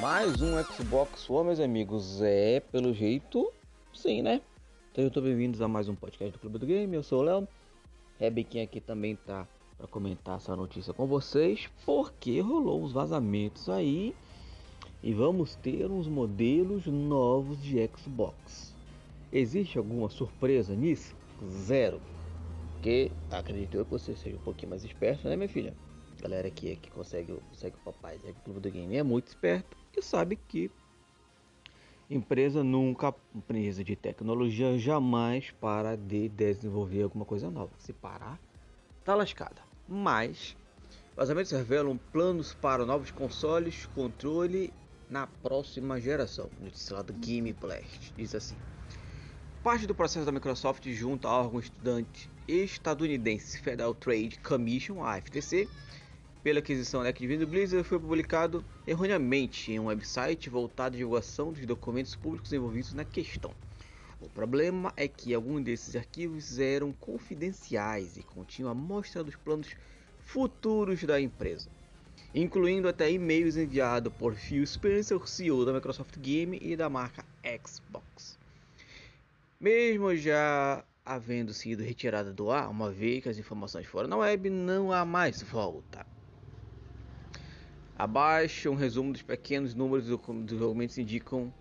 Mais um Xbox One, meus amigos. É, pelo jeito, sim, né? Então, bem-vindos a mais um podcast do Clube do Game. Eu sou o Léo. Rebequinha aqui também tá para comentar essa notícia com vocês, porque rolou uns vazamentos aí e vamos ter uns modelos novos de Xbox. Existe alguma surpresa nisso? Zero. Porque acredito que você seja um pouquinho mais esperto, né, minha filha? Galera aqui que consegue, consegue o papai do Clube do Game é muito esperto e sabe que empresa nunca, empresa de tecnologia jamais para de desenvolver alguma coisa nova. Se parar, tá lascada. Mas vazamentos revelam planos para novos consoles, controle na próxima geração. Notícia lá do Game Blast diz assim. Parte do processo da Microsoft junto ao órgão estudante estadunidense Federal Trade Commission, a FTC, pela aquisição da Activision Blizzard foi publicado erroneamente em um website voltado à divulgação dos documentos públicos envolvidos na questão. O problema é que alguns desses arquivos eram confidenciais e continham a mostra dos planos futuros da empresa, incluindo até e-mails enviados por Phil Spencer, CEO da Microsoft Game e da marca Xbox. Mesmo já havendo sido retirada do ar, uma vez que as informações foram na web, não há mais volta. Abaixo, um resumo dos pequenos números dos documentos indicam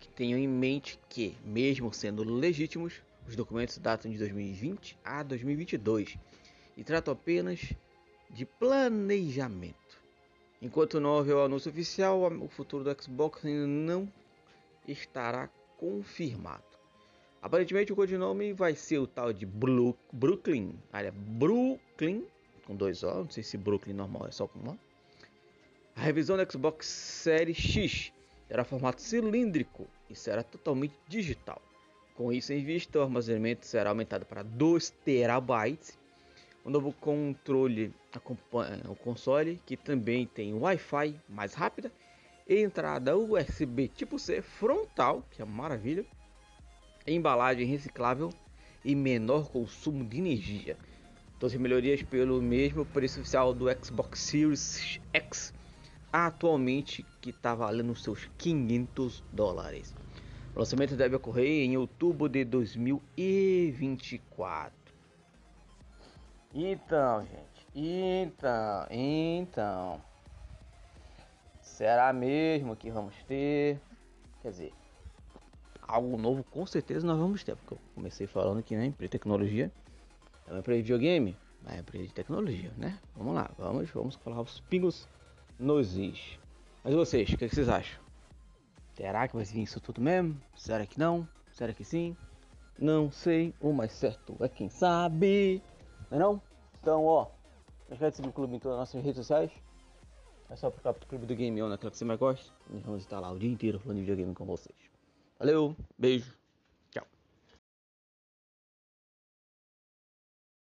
que tenham em mente que, mesmo sendo legítimos, os documentos datam de 2020 a 2022 e tratam apenas de planejamento. Enquanto não houver o anúncio oficial, o futuro do Xbox ainda não estará confirmado. Aparentemente o codinome vai ser o tal de Bru Brooklyn, área Brooklyn, com dois O, não sei se Brooklyn normal é só com um a revisão do Xbox Series X terá formato cilíndrico e será totalmente digital. Com isso em vista, o armazenamento será aumentado para 2 terabytes. O novo controle acompanha o console, que também tem Wi-Fi mais rápida, entrada USB tipo C frontal, que é maravilha, embalagem reciclável e menor consumo de energia. Todas as melhorias pelo mesmo preço oficial do Xbox Series X atualmente que está valendo seus 500 dólares. O lançamento deve ocorrer em outubro de 2024. Então, gente, então, então, será mesmo que vamos ter? Quer dizer, algo novo com certeza nós vamos ter, porque eu comecei falando que né, de tecnologia é de videogame, é de tecnologia, né? Vamos lá, vamos, vamos falar os pingos nos is. Mas vocês, o que, que, vocês acham? Será que vai vir isso tudo mesmo? Será que não? Será que sim? Não sei, o mais certo é quem sabe. Não é não? Então, ó, não esquece de seguir o clube em todas as nossas redes sociais. É só procurar o clube do Game On, naquela que você mais gosta. E vamos estar lá o dia inteiro falando de videogame com vocês. Valeu, beijo.